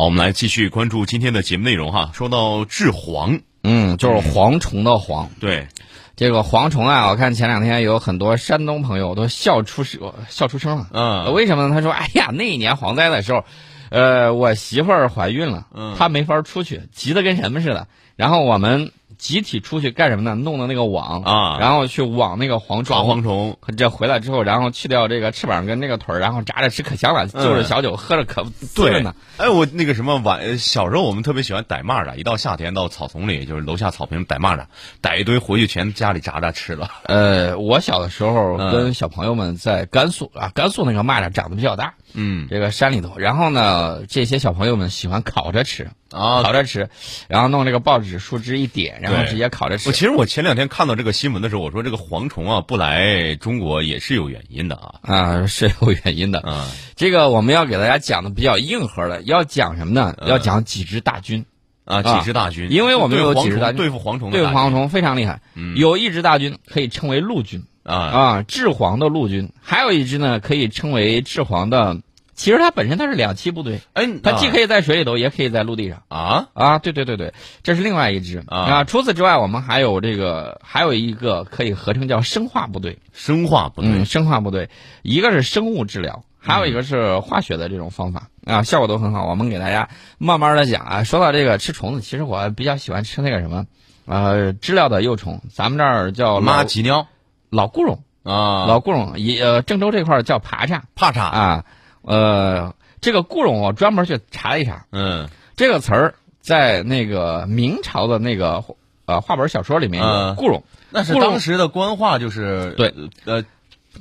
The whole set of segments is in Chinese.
好，我们来继续关注今天的节目内容哈。说到治蝗，嗯，就是蝗虫的蝗。对，这个蝗虫啊，我看前两天有很多山东朋友都笑出声，笑出声了。嗯，为什么呢？他说：“哎呀，那一年蝗灾的时候，呃，我媳妇儿怀孕了，嗯她没法出去，急得跟什么似的。然后我们集体出去干什么呢？弄的那个网啊然后去网那个蝗抓虫。蝗虫，这回来之后，然后去掉这个翅膀跟那个腿儿，然后炸着吃可香了，就着小酒喝着可对呢。，哎，我那个什么晚小时候我们特别喜欢逮蚂蚱，一到夏天到草丛里，就是楼下草坪逮蚂蚱，逮一堆回去全家里炸着吃了。呃，我小的时候嗯跟小朋友们在甘肃啊，甘肃那个蚂蚱长得比较大，嗯这个山里头。然后呢，这些小朋友们喜欢烤着吃，啊烤着吃，然后弄这个报纸树枝一点，然后直接烤着吃我。其实我前两天看到这个新闻的时候，我说这个蝗虫啊不来中国也是有原因的啊。啊，是有原因的。啊这个我们要给大家讲的比较硬核的，要讲什么呢？嗯要讲几支大军，啊，几支大军，因为我们有几支大军对付蝗虫的对付蝗虫非常厉害。嗯有一支大军可以称为陆军啊。啊，治蝗的陆军；还有一支呢，可以称为治蝗的。其实它本身它是两栖部队，哎，它既可以在水里头，也可以在陆地上。啊？啊，对对对对，这是另外一支。啊。除此之外，我们还有这个，还有一个可以合称叫生化部队。生化部队。嗯，生化部队，一个是生物治疗，还有一个是化学的这种方法。啊，效果都很好。我们给大家慢慢的讲啊。说到这个吃虫子，其实我比较喜欢吃那个什么，呃，知了的幼虫，咱们这儿叫妈老吉鸟老固绒，啊，老固绒，也呃郑州这块儿叫爬叉爬叉，啊，呃，这个固绒我专门去查了一查，嗯这个词儿在那个明朝的那个呃话本小说里面有嗯固绒。那是当时的官话，就是对呃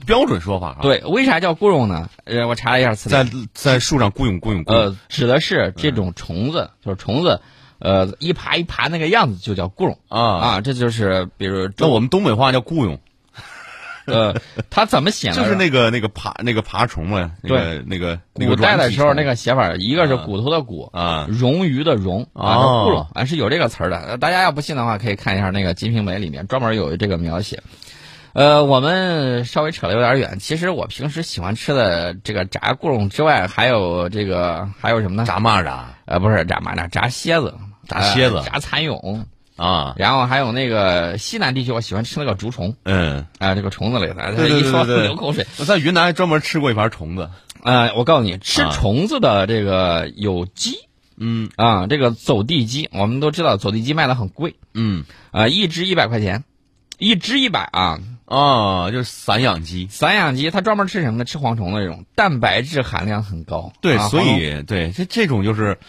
标准说法啊。，对，为啥叫固绒呢？呃，我查了一下词典，在在树上雇佣雇佣雇佣呃，指的是这种虫子，就是虫子，呃，一爬一爬那个样子就叫固绒啊。啊。这就是比如那我们东北话叫雇佣，呃，他怎么写呢？就是那个那个爬那个爬虫嘛，那个那个那个古代的时候那个个写法，一个是啊骨头的骨，啊冗余的冗啊，哦是固绒啊是有这个词儿的。呃大家要不信的话，可以看一下那个《金瓶梅》里面专门有这个描写。呃，我们稍微扯得有点远。其实我平时喜欢吃的这个炸固绒之外，还有这个还有什么呢？炸蚂蚱呃，不是炸蚂蚱，炸蝎子，炸蝎子呃炸蚕蛹，啊，然后还有那个西南地区，我喜欢吃那个竹虫。嗯，啊、这个虫子类的，对对一说流口水。我在云南还专门吃过一盘虫子，呃，我告诉你，吃啊。虫子的这个有鸡。嗯。啊，这个走地鸡，我们都知道走地鸡卖的很贵。嗯。啊、一只一百块钱，一只一百啊。啊，就是散养鸡，散养鸡它专门吃什么呢？吃蝗虫的这种，蛋白质含量很高。对，所以对这这种就是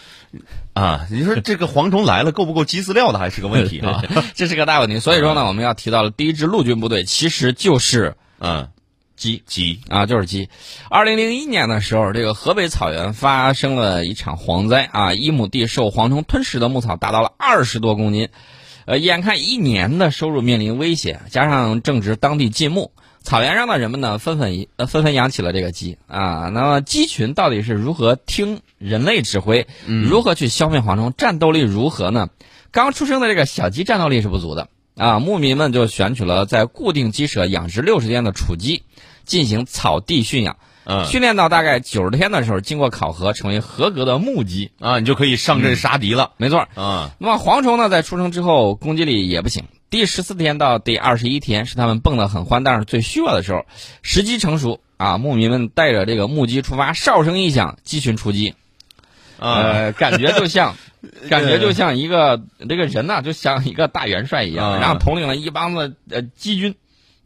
啊，你说这个蝗虫来了够不够鸡饲料的还是个问题啊，这是个大问题。所以说呢，我们要提到了第一支陆军部队，其实就是嗯，鸡。鸡啊，就是鸡。二零零一年的时候，这个河北草原发生了一场蝗灾啊，一亩地受蝗虫吞噬的牧草达到了二十多公斤，呃，眼看一年的收入面临威胁，加上正值当地禁牧，草原上的人们呢纷纷呃纷纷养起了这个鸡啊。那么鸡群到底是如何听人类指挥，如何去消灭蝗虫，战斗力如何呢？刚出生的这个小鸡战斗力是不足的啊，牧民们就选取了在固定鸡舍养殖六十天的雏鸡。进行草地驯养，嗯训练到大概九十天的时候，经过考核，成为合格的木鸡。啊，你就可以上阵杀敌了没错。啊，那么蝗虫呢，在出生之后攻击力也不行。第十四天到第二十一天是他们蹦得很欢，但是最虚弱的时候。时机成熟啊，牧民们带着这个木鸡出发，哨声一响，鸡群出击。啊，呃，感觉就像，感觉就像一个这个人呐、就像一个大元帅一样，啊然后统领了一帮子呃鸡军，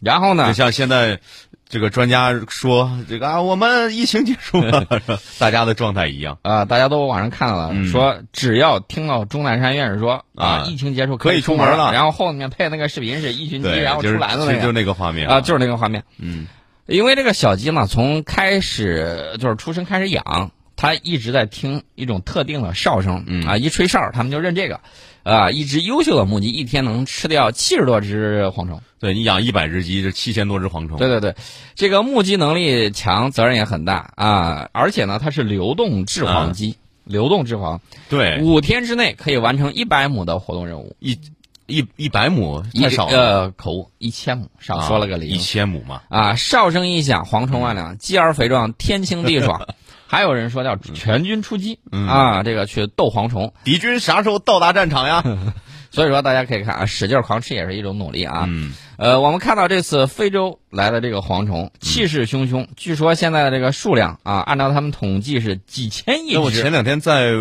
然后呢就，像现在这个专家说这个啊，我们疫情结束了，大家的状态一样，啊、大家都网上看到了，嗯。说只要听到钟南山院士说啊疫情结束可以以出门了。然后后面配那个视频是一群鸡，然后出篮子那个其实就是那个画面啊，就是那个画面。嗯。因为这个小鸡嘛，从开始就是出生开始养，它一直在听一种特定的哨声，嗯啊，一吹哨，他们就认这个，啊，一只优秀的母鸡一天能吃掉七十多只蝗虫。对你养一百只鸡，这七千多只蝗虫，对对对，这个目击能力强，责任也很大啊！而且呢，它是流动制啊蝗机，流动制蝗，对，五天之内可以完成一百亩的活动任务。一一一百亩一太少了，呃，口误，一千亩，少说了个啊一零。千亩嘛，啊，哨声一响，蝗虫万两，鸡儿肥壮，天清地爽。还有人说叫全军出击、嗯啊，这个去斗蝗虫。敌军啥时候到达战场呀？所以说，大家可以看啊，使劲狂吃也是一种努力啊。嗯，呃，我们看到这次非洲来的这个蝗虫气势汹汹，据说现在的这个数量啊，按照他们统计是几千亿只我前两天在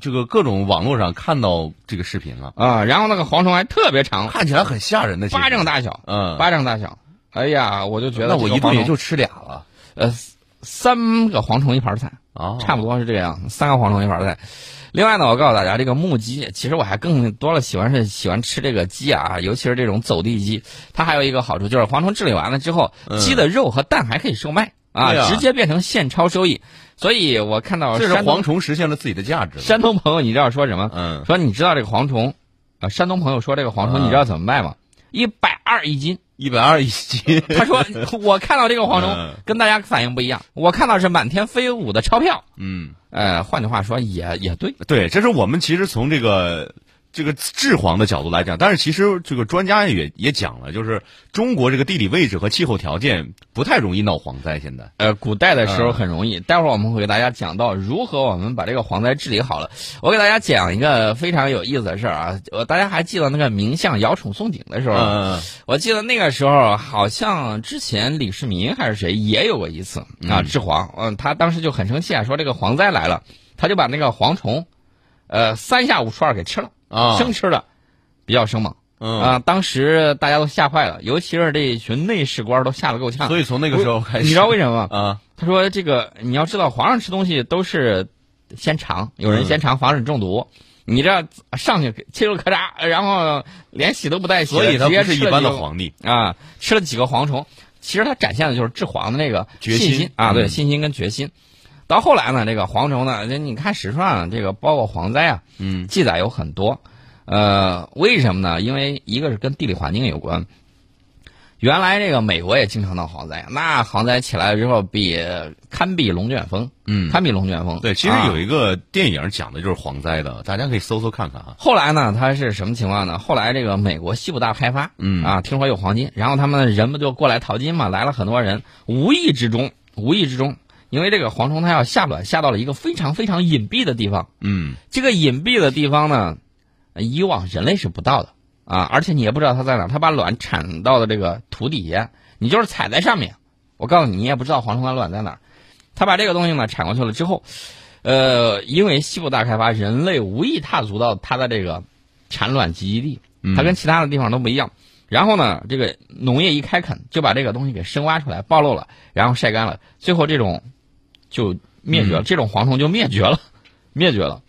这个各种网络上看到这个视频了，啊。然后那个蝗虫还特别长，看起来很吓人的，巴掌大小，嗯，巴掌大小。哎呀，我就觉得那我一顿也就吃俩了呃三个蝗虫一盘菜。啊，差不多是这个样子，三个蝗虫一盘菜。另外呢，我告诉大家，这个木鸡，其实我还更多了喜欢是喜欢吃这个鸡啊，尤其是这种走地鸡。它还有一个好处就是蝗虫治理完了之后，嗯鸡的肉和蛋还可以售卖啊，直接变成现钞收益。所以我看到这是蝗虫实现了自己的价值。山东朋友，你知道说什么？嗯，说你知道这个蝗虫，啊，山东朋友说这个蝗虫，嗯你知道怎么卖吗？一百二一斤。一百二一斤，他说 我看到这个黄忠嗯跟大家反应不一样，我看到是满天飞舞的钞票。嗯，呃，换句话说也也对。对，这是我们其实从这个这个治蝗的角度来讲，但是其实这个专家也也讲了，就是中国这个地理位置和气候条件不太容易闹蝗灾。现在，呃，古代的时候嗯很容易，待会儿我们会给大家讲到如何我们把这个蝗灾治理好了。我给大家讲一个非常有意思的事儿啊，我，大家还记得那个名相姚崇送鼎的时候，嗯我记得那个时候好像之前李世民还是谁也有过一次啊嗯治蝗，嗯，他当时就很生气啊，说这个蝗灾来了，他就把那个蝗虫，呃，三下五除二给吃了，啊，生吃的，比较生猛嗯啊，当时大家都吓坏了，尤其是这一群内侍官都吓得够呛。所以从那个时候开始，你知道为什么吗？啊？他说：“这个你要知道，皇上吃东西都是先尝，有人先尝，防止中毒。你这上去切肉咔嚓，然后连洗都不带洗，所以他不是一般的皇帝。啊，吃了几个蝗虫。其实他展现的就是治蝗的那个决心信心啊，对，嗯信心跟决心。到后来呢，这个蝗虫呢，这你看史书上这个包括蝗灾啊，嗯记载有很多。呃，为什么呢？因为一个是跟地理环境有关。原来这个美国也经常闹蝗灾，那蝗灾起来之后比堪比龙卷风，嗯，堪比龙卷风。对，其实啊有一个电影讲的就是蝗灾的，大家可以搜搜看看啊。后来呢，它是什么情况呢？后来这个美国西部大开发，嗯啊，听说有黄金，然后他们人不就过来淘金嘛，来了很多人，无意之中，无意之中，因为这个蝗虫它要下卵，下到了一个非常非常隐蔽的地方，嗯这个隐蔽的地方呢，呃以往人类是不到的啊，而且你也不知道它在哪儿，它把卵产到了这个土底下，你就是踩在上面，我告诉你，你也不知道蝗虫的卵在哪儿。它把这个东西呢产过去了之后，呃，因为西部大开发，人类无意踏足到它的这个产卵集集地，嗯它跟其他的地方都不一样。然后呢，这个农业一开垦，就把这个东西给深挖出来，暴露了，然后晒干了，最后这种就灭绝了，嗯这种蝗虫就灭绝了，灭绝了。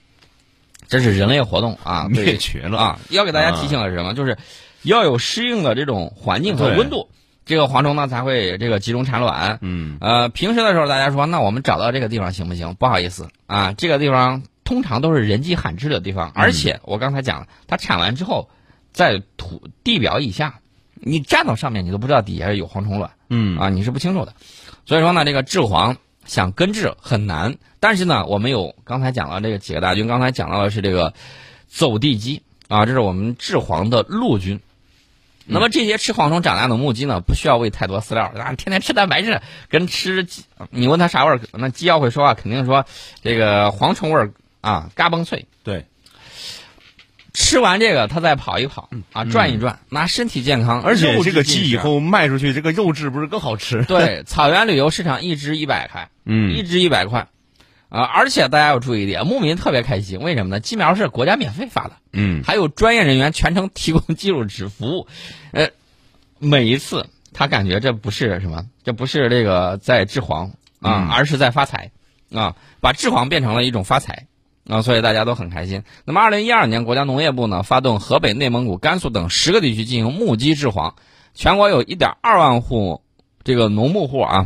这是人类活动啊，灭绝了。啊！要给大家提醒的是什么？就是要有适应的这种环境和温度，这个蝗虫呢才会这个集中产卵。嗯呃，平时的时候大家说，那我们找到这个地方行不行？不好意思啊，这个地方通常都是人迹罕至的地方，而且我刚才讲了，它产完之后，在土地表以下，你站到上面，你都不知道底下有蝗虫卵嗯啊，你是不清楚的。所以说呢，这个治蝗想根治很难，但是呢，我们有刚才讲了这个几个大军，刚才讲到的是这个走地鸡啊，这是我们治蝗的陆军。那么这些吃蝗虫长大的母鸡呢，不需要喂太多饲料，啊，天天吃蛋白质，跟吃鸡，你问它啥味儿，那鸡要会说话，肯定说这个蝗虫味儿啊，嘎嘣脆。对，吃完这个，他再跑一跑啊，转一转，那身体健康，嗯而且这个鸡以后卖出去，这个肉质不是更好吃？对 草原旅游市场一只一百块，嗯。一嗯只一百块，啊，而且大家要注意一点，牧民特别开心，为什么呢？鸡苗是国家免费发的，嗯。还有专业人员全程提供技术指服务，呃，每一次他感觉这不是什么，这不是这个在治黄啊，嗯。而是在发财啊，把治黄变成了一种发财啊，所以大家都很开心。那么，二零一二年，国家农业部呢发动河北、内蒙古、甘肃等十个地区进行牧鸡治蝗，全国有一点二万户这个农牧户啊，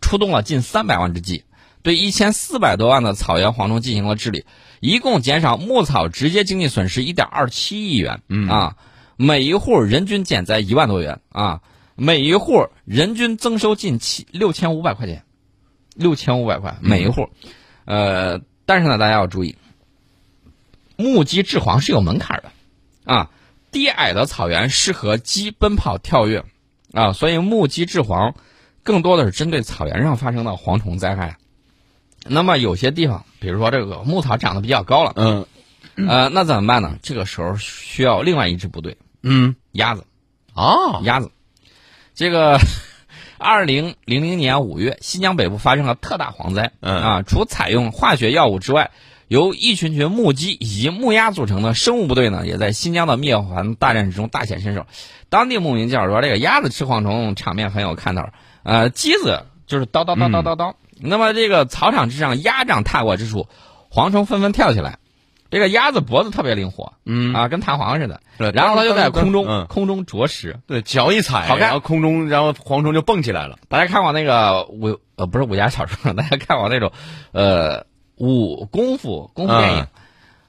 出动了近三百万只鸡。对一千四百多万的草原蝗虫进行了治理，一共减少牧草直接经济损失一点二七亿元，嗯啊，每一户人均减灾一万多元啊，每一户人均增收近七六千五百块钱，六千五百块每一户，呃，但是呢，大家要注意，牧鸡治蝗是有门槛的，啊，低矮的草原适合鸡奔跑跳跃，啊，所以牧鸡治蝗更多的是针对草原上发生的蝗虫灾害。那么有些地方，比如说这个牧草长得比较高了，嗯呃，那怎么办呢？这个时候需要另外一支部队，嗯鸭子，啊鸭子。这个二零零零年五月，新疆北部发生了特大蝗灾，嗯啊，除采用化学药物之外，由一群群木鸡以及木鸭组成的生物部队呢，也在新疆的灭蝗大战之中大显身手。当地牧民介绍说，这个鸭子吃蝗虫场面很有看头，呃，鸡子就是叨叨叨叨叨叨。那么这个草场之上，鸭掌踏过之处，蝗虫纷纷跳起来。这个鸭子脖子特别灵活，嗯。啊，跟弹簧似的。对然后它就在空中、嗯。空中啄食。对，脚一踩，好看。然后空中，然后蝗虫就蹦起来了。大家看过那个武呃不是武侠小说，大家看过那种呃武功夫功夫电影，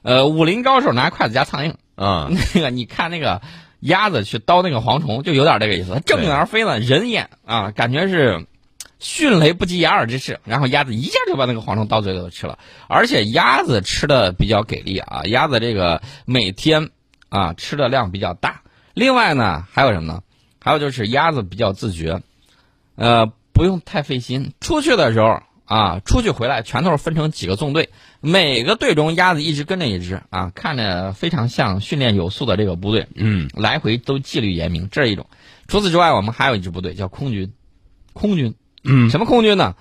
呃武林高手拿筷子夹苍蝇，啊，那个你看那个鸭子去叨那个蝗虫，就有点这个意思，它正面而飞呢，人眼啊，感觉是迅雷不及掩耳之势，然后鸭子一下就把那个蝗虫到嘴里头吃了，而且鸭子吃的比较给力啊，鸭子这个每天啊吃的量比较大，另外呢还有什么呢？还有就是鸭子比较自觉，呃，不用太费心，出去的时候啊，出去回来全都是分成几个纵队，每个队中鸭子一直跟着一只啊，看着非常像训练有素的这个部队，嗯。来回都纪律严明，这是一种。除此之外，我们还有一支部队叫空军，空军嗯什么空军呢？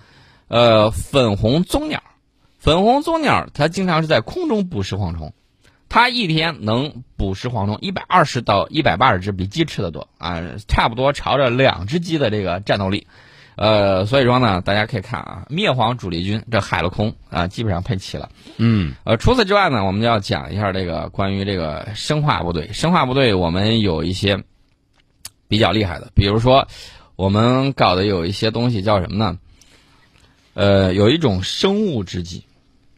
呃，粉红棕鸟，粉红棕鸟它经常是在空中捕食蝗虫，它一天能捕食蝗虫一百二十到一百八十只，比鸡吃的多啊，差不多朝着两只鸡的这个战斗力。呃，所以说呢，大家可以看啊，灭蝗主力军这海陆空啊，基本上配齐了。嗯呃，除此之外呢，我们就要讲一下这个关于这个生化部队。生化部队我们有一些比较厉害的，比如说我们搞的有一些东西叫什么呢？呃，有一种生物制剂，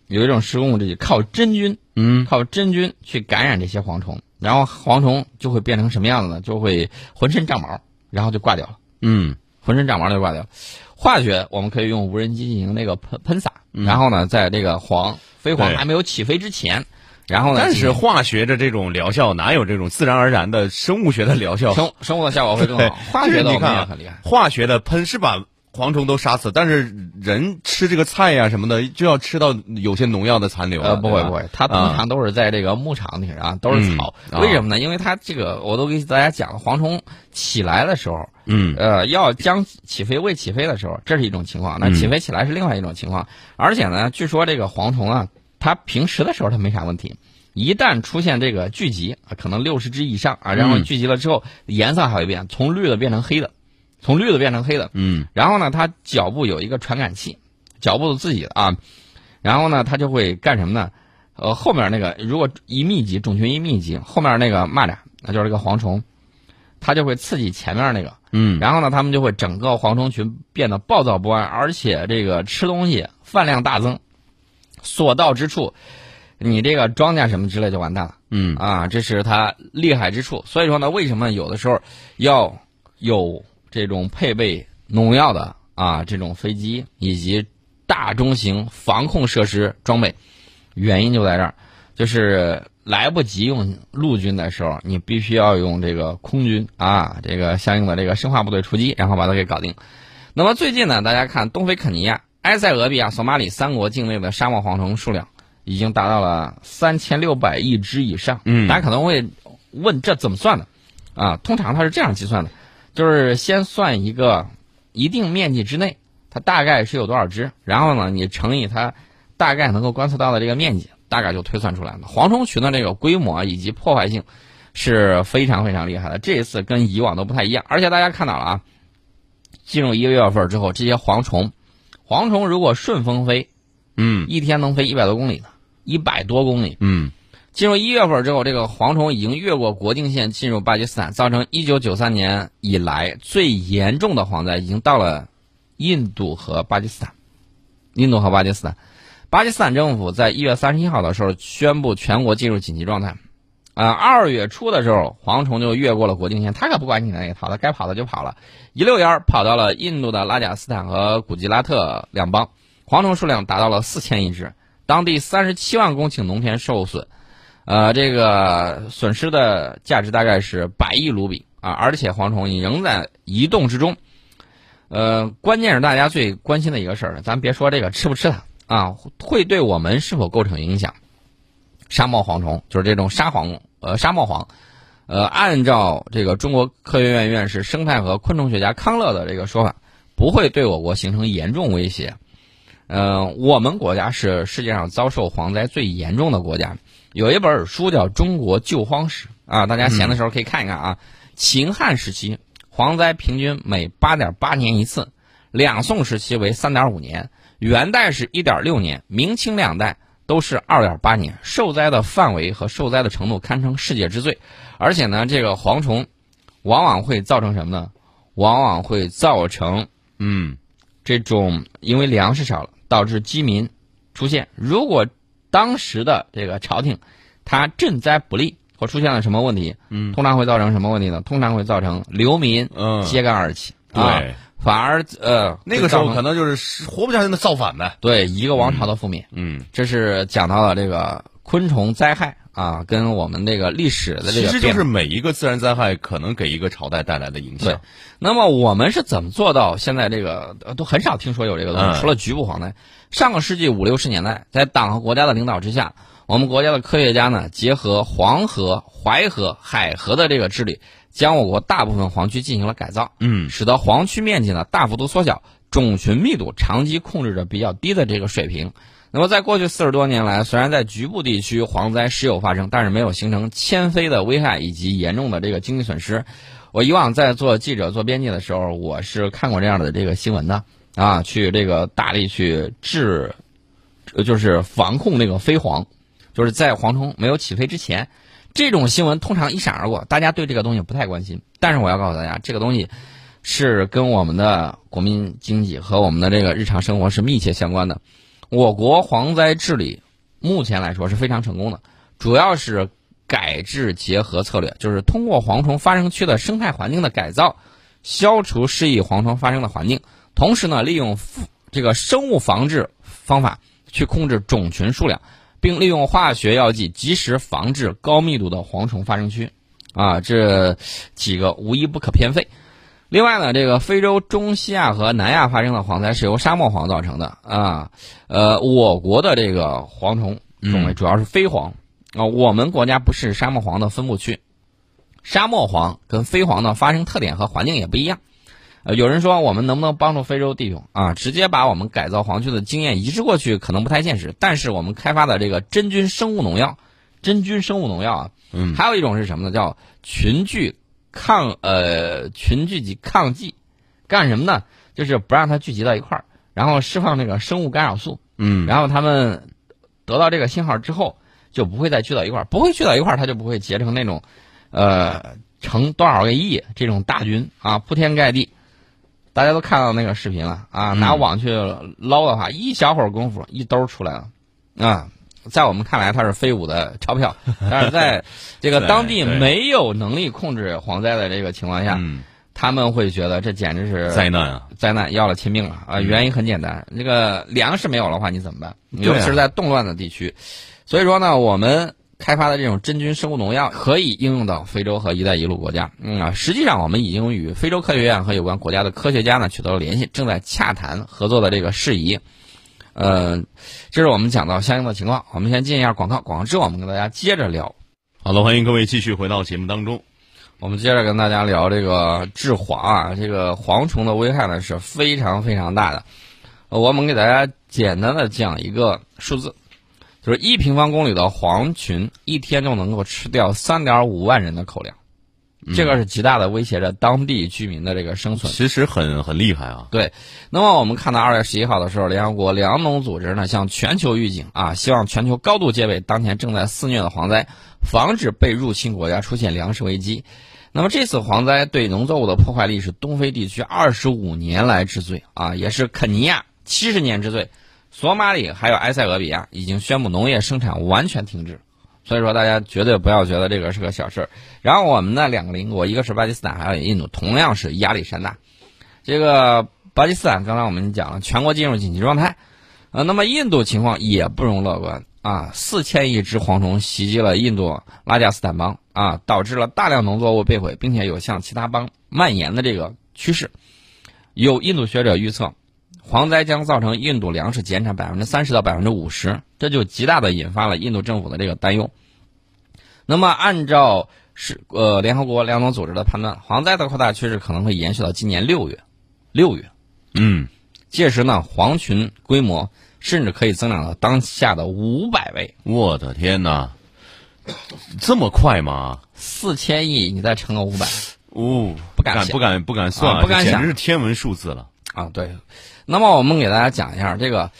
有一种生物制剂靠真菌，嗯靠真菌去感染这些蝗虫，然后蝗虫就会变成什么样子呢？就会浑身长毛，然后就挂掉了。嗯浑身长毛就挂掉。化学我们可以用无人机进行那个喷喷洒，然后呢，在这个黄飞蝗还没有起飞之前，然后呢，但是化学的这种疗效哪有这种自然而然的生物学的疗效？生生物的效果会更好。化学的你看啊很厉害。化学的喷是把蝗虫都杀死，但是人吃这个菜呀、什么的，就要吃到有些农药的残留了。呃，不会不会，它通常都是在这个牧场里啊，都是草。为什么呢？因为它这个我都给大家讲了，蝗虫起来的时候，嗯呃，要将起飞未起飞的时候，这是一种情况；那嗯起飞起来是另外一种情况。而且呢，据说这个蝗虫啊，它平时的时候它没啥问题，一旦出现这个聚集，啊可能六十只以上啊，然后嗯聚集了之后，颜色还会变，从绿的变成黑的，从绿的变成黑的。嗯然后呢，它脚部有一个传感器，脚部自己的啊，然后呢，它就会干什么呢？呃，后面那个如果一密集，种群一密集，后面那个蚂蚱，那就是这个蝗虫，它就会刺激前面那个，嗯然后呢，它们就会整个蝗虫群变得暴躁不安，而且这个吃东西饭量大增，所到之处，你这个庄稼什么之类就完蛋了。嗯啊，这是它厉害之处。所以说呢，为什么有的时候要有这种配备农药的啊这种飞机以及大中型防控设施装备？原因就在这儿，就是来不及用陆军的时候，你必须要用这个空军啊，这个相应的这个生化部队出击，然后把它给搞定。那么最近呢，大家看东非肯尼亚、埃塞俄比亚、索马里三国境内的沙漠蝗虫数量已经达到了三千六百亿只以上。嗯大家可能会问这怎么算的？啊，通常它是这样计算的，就是先算一个一定面积之内，它大概是有多少只，然后呢，你乘以它大概能够观测到的这个面积，大概就推算出来了。蝗虫群的这个规模以及破坏性是非常非常厉害的，这一次跟以往都不太一样。而且大家看到了啊，进入一个月份之后，这些蝗虫，蝗虫如果顺风飞，嗯一天能飞一百多公里呢，一百多公里。嗯进入一月份之后，这个蝗虫已经越过国境线进入巴基斯坦，造成一九九三年以来最严重的蝗灾，已经到了印度和巴基斯坦。印度和巴基斯坦，巴基斯坦政府在一月三十一号的时候宣布全国进入紧急状态。啊、二月初的时候，蝗虫就越过了国境线，它可不管你那一套，它该跑的就跑了，一溜烟儿跑到了印度的拉贾斯坦和古吉拉特两邦，蝗虫数量达到了四千亿只，当地三十七万公顷农田受损。呃，这个损失的价值大概是百亿卢比啊，而且蝗虫仍在移动之中。呃，关键是大家最关心的一个事儿，咱别说这个吃不吃它啊，会对我们是否构成影响？沙漠蝗虫就是这种沙蝗，呃，沙漠蝗，呃，按照这个中国科学院院士、生态和昆虫学家康乐的这个说法，不会对我国形成严重威胁。呃，我们国家是世界上遭受蝗灾最严重的国家。有一本书叫《中国救荒史》啊，大家闲的时候可以看一看啊。秦汉时期蝗灾平均每八点八年一次，两宋时期为三点五年，元代是一点六年，明清两代都是二点八年。受灾的范围和受灾的程度堪称世界之最，而且呢，这个蝗虫往往会造成什么呢？往往会造成嗯这种因为粮食少了，导致饥民出现。如果当时的这个朝廷它赈灾不力，或出现了什么问题，嗯通常会造成什么问题呢？通常会造成流民嗯，揭竿而起，啊对，反而呃那个时候可能就是活不下去的造反呗。对一个王朝的覆灭。嗯，这是讲到了这个昆虫灾害啊，跟我们这个历史的这个其实就是每一个自然灾害可能给一个朝代带来的影对响。，那么我们是怎么做到现在这个呃都很少听说有这个东西，嗯除了局部蝗灾。上个世纪五六十年代，在党和国家的领导之下，我们国家的科学家呢，结合黄河、淮河、海河的这个治理，将我国大部分黄区进行了改造，嗯使得黄区面积呢大幅度缩小，种群密度长期控制着比较低的这个水平。那么，在过去四十多年来，虽然在局部地区蝗灾时有发生，但是没有形成迁飞的危害以及严重的这个经济损失。我以往在做记者、做编辑的时候，我是看过这样的这个新闻的啊，去这个大力去治，呃就是防控这个飞蝗，就是在蝗虫没有起飞之前，这种新闻通常一闪而过，大家对这个东西不太关心。但是我要告诉大家，这个东西是跟我们的国民经济和我们的这个日常生活是密切相关的。我国蝗灾治理目前来说是非常成功的，主要是改制结合策略，就是通过蝗虫发生区的生态环境的改造，消除适宜蝗虫发生的环境，同时呢，利用这个生物防治方法去控制种群数量，并利用化学药剂及时防治高密度的蝗虫发生区。啊，这几个无一不可偏废。另外呢，这个非洲、中西亚和南亚发生的蝗灾是由沙漠蝗造成的啊。呃，我国的这个蝗虫种类主要是飞蝗啊、我们国家不是沙漠蝗的分布区。沙漠蝗跟飞蝗的发生特点和环境也不一样。呃，有人说我们能不能帮助非洲弟兄啊，直接把我们改造黄区的经验移植过去，可能不太现实。但是我们开发的这个真菌生物农药，真菌生物农药啊，嗯还有一种是什么呢？叫群聚抗呃群聚集抗剂，干什么呢？就是不让它聚集到一块儿，然后释放这个生物干扰素，嗯然后他们得到这个信号之后，就不会再聚到一块儿，不会聚到一块儿，它就不会结成那种呃成多少个亿这种大军啊，铺天盖地。大家都看到那个视频了啊，嗯拿网去捞的话，一小会儿功夫一兜出来了啊。在我们看来，它是飞舞的钞票，但是在这个当地没有能力控制蝗灾的这个情况下，嗯，他们会觉得这简直是灾难啊，灾难，要了亲命了啊！嗯原因很简单，这个粮食没有的话，你怎么办？尤其是在动乱的地区。所以说呢，我们开发的这种真菌生物农药可以应用到非洲和“一带一路”国家。嗯啊，实际上我们已经与非洲科学院和有关国家的科学家呢取得了联系，正在洽谈合作的这个事宜。呃，这是我们讲到相应的情况。我们先进一下广告，广告之后我们跟大家接着聊。好的，欢迎各位继续回到节目当中。我们接着跟大家聊这个治蝗啊，这个蝗虫的危害呢是非常非常大的。呃我们给大家简单的讲一个数字，就是一平方公里的蝗群一天就能够吃掉三点五万人的口粮，这个是极大的威胁着当地居民的这个生存。其实很很厉害啊。对那么我们看到二月十一号的时候，联合国粮农组织呢向全球预警啊，希望全球高度戒备当前正在肆虐的蝗灾，防止被入侵国家出现粮食危机。那么这次蝗灾对农作物的破坏力是东非地区二十五年来之最啊，也是肯尼亚七十年之最。索马里还有埃塞俄比亚已经宣布农业生产完全停滞，所以说大家绝对不要觉得这个是个小事儿。然后我们的两个邻国，一个是巴基斯坦，还有印度，同样是压力山大。这个巴基斯坦刚才我们讲了，全国进入紧急状态，呃，那么印度情况也不容乐观啊，四千亿只蝗虫袭击了印度拉贾斯坦邦啊，导致了大量农作物被毁，并且有向其他邦蔓延的这个趋势。有印度学者预测，蝗灾将造成印度粮食减产百分之三十到百分之五十，这就极大的引发了印度政府的这个担忧。那么，按照是呃联合国粮农组织的判断，蝗灾的扩大趋势可能会延续到今年六月，六月，嗯，届时呢，蝗群规模甚至可以增长到当下的五百倍，我的天哪，这么快吗？四千亿，你再乘个五百，哦，不敢想不敢不敢算啊不敢想简想直是天文数字了。啊，对。那么我们给大家讲一下这个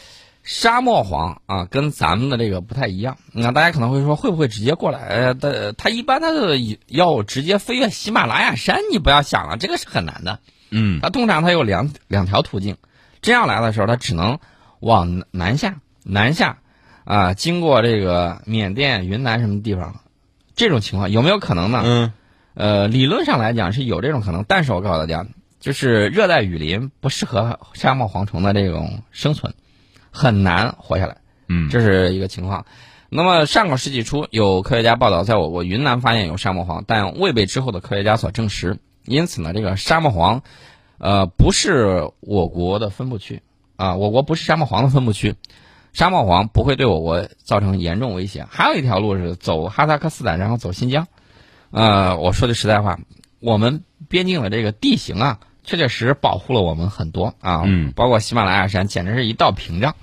沙漠黄啊，跟咱们的这个不太一样。那大家可能会说，会不会直接过来？呃，它它一般它是要直接飞越喜马拉雅山，你不要想了，这个是很难的。嗯它通常它有两两条途径，这样来的时候，它只能往南南下，南下啊，经过这个缅甸、云南什么地方，这种情况有没有可能呢？嗯呃，理论上来讲是有这种可能，但是我告诉大家，就是热带雨林不适合沙漠蝗虫的这种生存，很难活下来，嗯，这是一个情况。那么上个世纪初，有科学家报道，在我国云南发现有沙漠蝗，但未被之后的科学家所证实。因此呢，这个沙漠蝗，呃，不是我国的分布区啊，我国不是沙漠蝗的分布区，沙漠蝗不会对我国造成严重威胁。还有一条路是走哈萨克斯坦，然后走新疆。呃，我说句实在话，我们边境的这个地形啊，确确实实保护了我们很多啊，嗯包括喜马拉雅山，简直是一道屏障。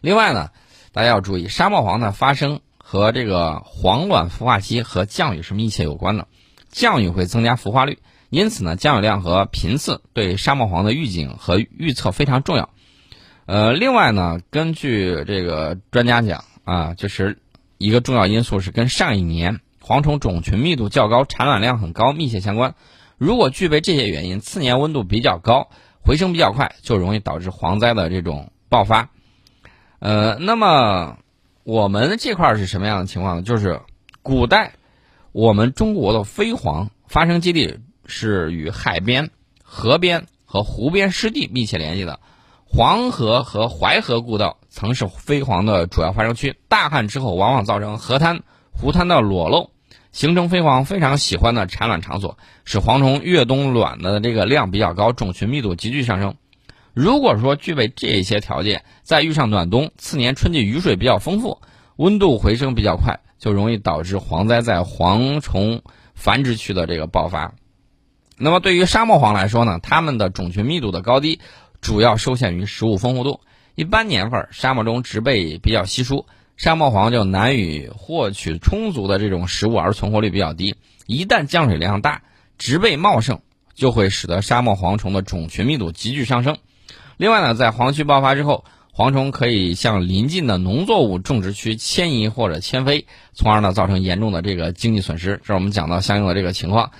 另外呢，大家要注意，沙漠黄的发生和这个黄卵孵化期和降雨是密切有关的，降雨会增加孵化率，因此呢，降雨量和频次对沙漠黄的预警和预测非常重要。呃，另外呢，根据这个专家讲啊，就是一个重要因素是跟上一年蝗虫种群密度较高、产卵量很高密切相关。如果具备这些原因，次年温度比较高，回升比较快，就容易导致蝗灾的这种爆发。呃，那么我们这块是什么样的情况呢？就是古代我们中国的飞蝗发生基地是与海边、河边和湖边湿地密切联系的。黄河和淮河故道曾是飞蝗的主要发生区，大旱之后往往造成河滩、湖滩的裸露，形成飞蝗非常喜欢的产卵场所，使蝗虫越冬卵的这个量比较高，种群密度急剧上升。如果说具备这些条件，再遇上暖冬，次年春季雨水比较丰富，温度回升比较快，就容易导致蝗灾在蝗虫繁殖区的这个爆发。那么对于沙漠蝗来说呢，它们的种群密度的高低主要受限于食物丰富度。一般年份，沙漠中植被比较稀疏，沙漠蝗就难以获取充足的这种食物，而存活率比较低。一旦降水量大，植被茂盛，就会使得沙漠蝗虫的种群密度急剧上升。另外呢，在蝗区爆发之后，蝗虫可以向邻近的农作物种植区迁移或者迁飞，从而呢造成严重的这个经济损失。这是我们讲到相应的这个情况。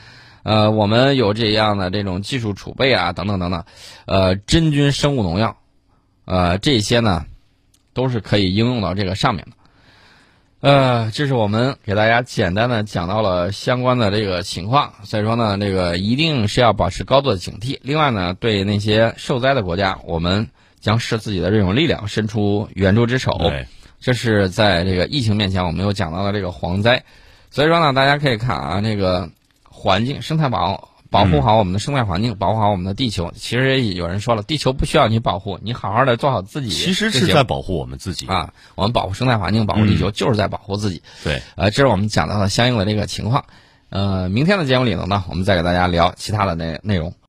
呃，我们有这样的这种技术储备啊，等等等等，呃，真菌生物农药，呃，这些呢都是可以应用到这个上面的。呃，这是我们给大家简单的讲到了相关的这个情况，所以说呢，这个一定是要保持高度的警惕。另外呢，对那些受灾的国家，我们将视自己的这种力量，伸出援助之手。这是在这个疫情面前，我们又讲到了这个蝗灾。所以说呢，大家可以看啊，这个环境生态保保护好我们的生态环境，保护好我们的地球。其实有人说了，地球不需要你保护，你好好的做好自己。其实是在保护我们自己。啊，我们保护生态环境，保护地球，就是在保护自己。对，呃，这是我们讲到的相应的这个情况。呃，明天的节目里头呢，我们再给大家聊其他的内内容。